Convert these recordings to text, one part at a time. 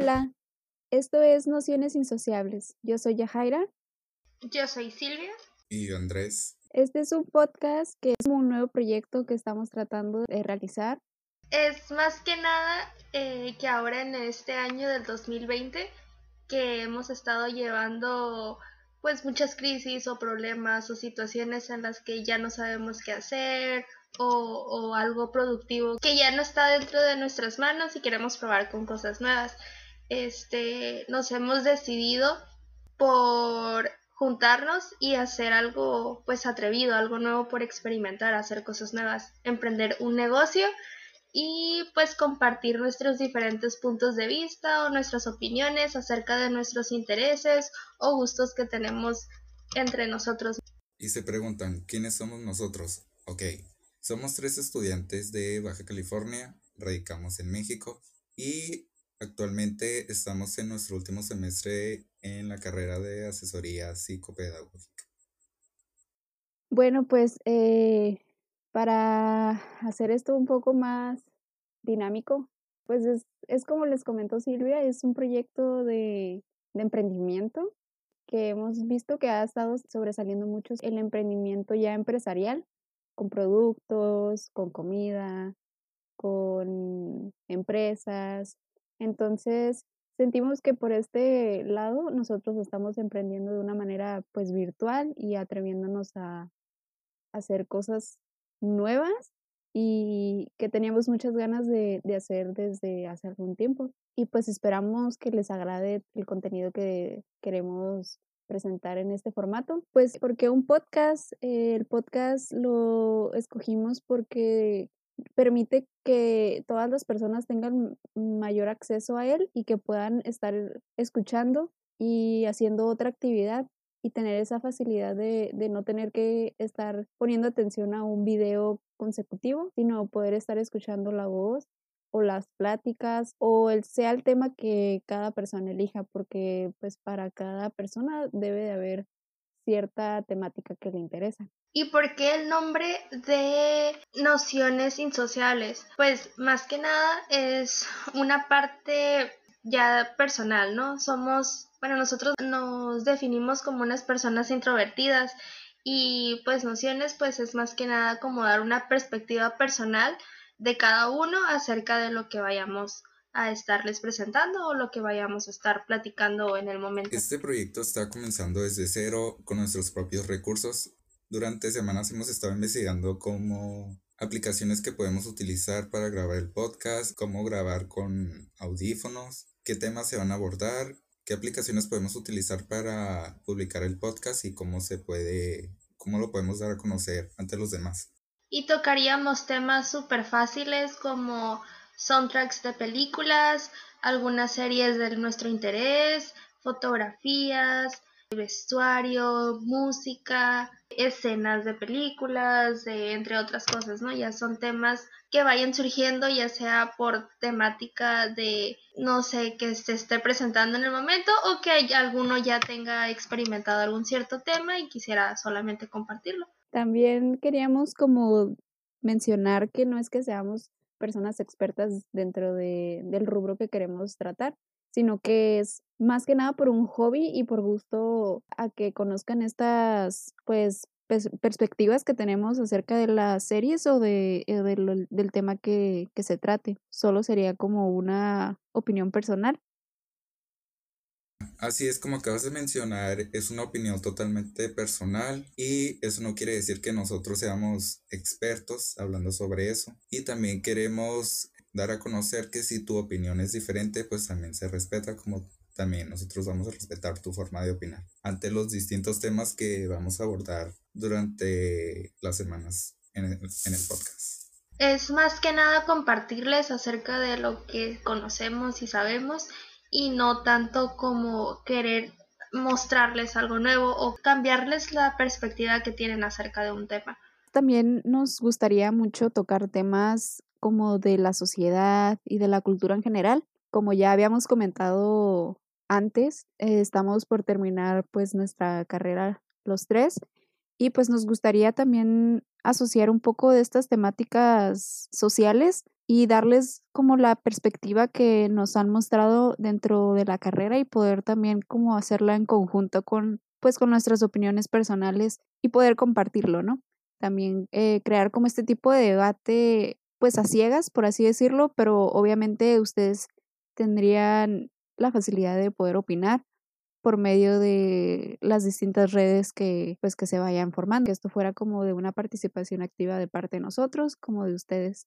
Hola, esto es Nociones Insociables. Yo soy Yajaira. Yo soy Silvia. Y yo Andrés. Este es un podcast que es un nuevo proyecto que estamos tratando de realizar. Es más que nada eh, que ahora en este año del 2020 que hemos estado llevando pues muchas crisis o problemas o situaciones en las que ya no sabemos qué hacer o, algo productivo que ya no está dentro de nuestras manos y queremos probar con cosas nuevas. Este, nos hemos decidido por juntarnos y hacer algo pues atrevido, algo nuevo por experimentar, hacer cosas nuevas, emprender un negocio y pues compartir nuestros diferentes puntos de vista o nuestras opiniones acerca de nuestros intereses o gustos que tenemos entre nosotros. Y se preguntan, ¿quiénes somos nosotros? Ok, somos tres estudiantes de Baja California, radicamos en México y actualmente estamos en nuestro último semestre en la carrera de asesoría psicopedagógica. Bueno, pues eh, para hacer esto un poco más dinámico, pues es, como les comentó Silvia, es un proyecto de, de emprendimiento que hemos visto que ha estado sobresaliendo mucho el emprendimiento ya empresarial con productos, con comida, con empresas. Entonces, sentimos que por este lado nosotros estamos emprendiendo de una manera pues virtual y atreviéndonos a hacer cosas nuevas y que teníamos muchas ganas de, de, hacer desde hace algún tiempo. Y pues esperamos que les agrade el contenido que queremos presentar en este formato? Pues porque un podcast, el podcast lo escogimos porque permite que todas las personas tengan mayor acceso a él y que puedan estar escuchando y haciendo otra actividad y tener esa facilidad de, no tener que estar poniendo atención a un video consecutivo, sino poder estar escuchando la voz o las pláticas o el, sea el tema que cada persona elija, porque pues para cada persona debe de haber cierta temática que le interesa. ¿Y por qué el nombre de nociones insociales? Pues más que nada es una parte ya personal, ¿no? Somos, bueno, nosotros nos definimos como unas personas introvertidas y pues nociones pues es más que nada como dar una perspectiva personal de cada uno acerca de lo que vayamos a estarles presentando o lo que vayamos a estar platicando en el momento. Este proyecto está comenzando desde cero con nuestros propios recursos. Durante semanas hemos estado investigando cómo aplicaciones que podemos utilizar para grabar el podcast, cómo grabar con audífonos, qué temas se van a abordar, qué aplicaciones podemos utilizar para publicar el podcast y cómo se puede, cómo lo podemos dar a conocer ante los demás y tocaríamos temas súper fáciles como soundtracks de películas, algunas series de nuestro interés, fotografías, vestuario, música, escenas de películas, entre otras cosas, ¿no? Ya son temas que vayan surgiendo, ya sea por temática de, no sé, que se esté presentando en el momento o que alguno ya tenga experimentado algún cierto tema y quisiera solamente compartirlo. También queríamos como mencionar que no es que seamos personas expertas dentro de, del rubro que queremos tratar, sino que es más que nada por un hobby y por gusto a que conozcan estas pues perspectivas que tenemos acerca de las series o de, eh, del tema que, que se trate. Solo sería como una opinión personal Así es como acabas de mencionar, es una opinión totalmente personal y eso no quiere decir que nosotros seamos expertos hablando sobre eso. Y también queremos dar a conocer que si tu opinión es diferente, pues también se respeta como también nosotros vamos a respetar tu forma de opinar ante los distintos temas que vamos a abordar durante las semanas en el, en el podcast. Es más que nada compartirles acerca de lo que conocemos y sabemos y no tanto como querer mostrarles algo nuevo o cambiarles la perspectiva que tienen acerca de un tema. También nos gustaría mucho tocar temas como de la sociedad y de la cultura en general. Como ya habíamos comentado antes, eh, estamos por terminar pues nuestra carrera los tres y pues nos gustaría también asociar un poco de estas temáticas sociales y darles como la perspectiva que nos han mostrado dentro de la carrera y poder también como hacerla en conjunto con pues con nuestras opiniones personales y poder compartirlo, ¿no? También eh, crear como este tipo de debate pues a ciegas, por así decirlo, pero obviamente ustedes tendrían la facilidad de poder opinar por medio de las distintas redes que pues que se vayan formando, que esto fuera como de una participación activa de parte de nosotros como de ustedes.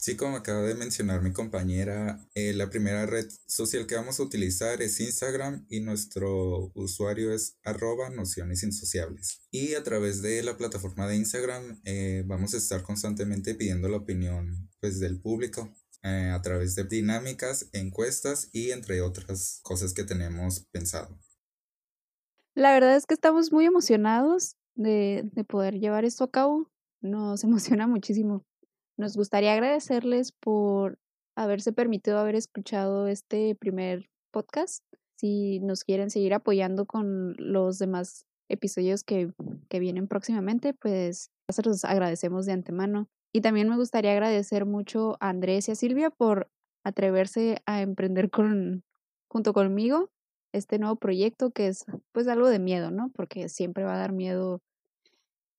Sí, como acaba de mencionar mi compañera, eh, la primera red social que vamos a utilizar es Instagram y nuestro usuario es arroba nociones insociables. Y a través de la plataforma de Instagram eh, vamos a estar constantemente pidiendo la opinión pues, del público eh, a través de dinámicas, encuestas y entre otras cosas que tenemos pensado. La verdad es que estamos muy emocionados de, de poder llevar esto a cabo. Nos emociona muchísimo. Nos gustaría agradecerles por haberse permitido haber escuchado este primer podcast. Si nos quieren seguir apoyando con los demás episodios que, que vienen próximamente, pues se los agradecemos de antemano. Y también me gustaría agradecer mucho a Andrés y a Silvia por atreverse a emprender con, junto conmigo este nuevo proyecto que es pues algo de miedo, ¿no? Porque siempre va a dar miedo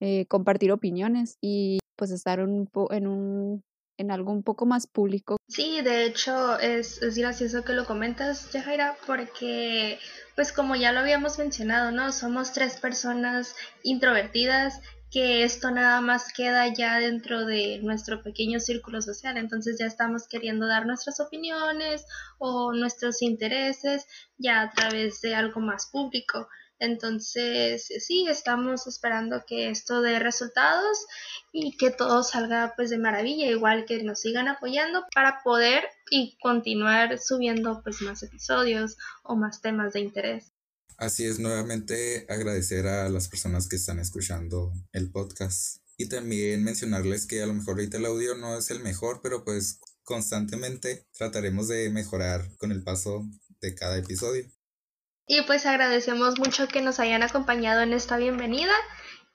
eh, compartir opiniones y pues estar un en un en algo un poco más público. Sí, de hecho es, es gracioso que lo comentas, Yajaira, porque pues como ya lo habíamos mencionado, ¿no? Somos tres personas introvertidas que esto nada más queda ya dentro de nuestro pequeño círculo social, entonces ya estamos queriendo dar nuestras opiniones o nuestros intereses ya a través de algo más público. Entonces, sí, estamos esperando que esto dé resultados y que todo salga pues de maravilla, igual que nos sigan apoyando para poder y continuar subiendo pues más episodios o más temas de interés. Así es, nuevamente agradecer a las personas que están escuchando el podcast y también mencionarles que a lo mejor ahorita el audio no es el mejor, pero pues constantemente trataremos de mejorar con el paso de cada episodio. Y pues agradecemos mucho que nos hayan acompañado en esta bienvenida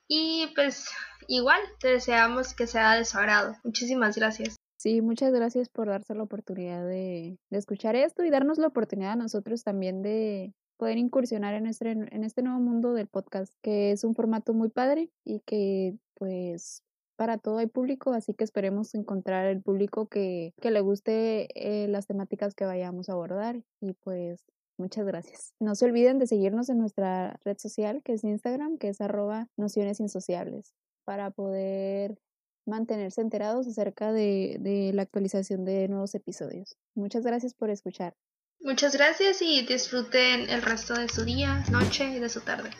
y pues igual te deseamos que sea de su agrado. Muchísimas gracias. Sí, muchas gracias por darse la oportunidad de, escuchar esto y darnos la oportunidad a nosotros también de, poder incursionar en este, en este nuevo mundo del podcast, que es un formato muy padre y que pues para todo hay público, así que esperemos encontrar el público que, que le guste eh, las temáticas que vayamos a abordar y pues muchas gracias. No se olviden de seguirnos en nuestra red social que es Instagram, que es arroba nociones insociables, para poder mantenerse enterados acerca de, de la actualización de nuevos episodios. Muchas gracias por escuchar. Muchas gracias y disfruten el resto de su día, noche y de su tarde.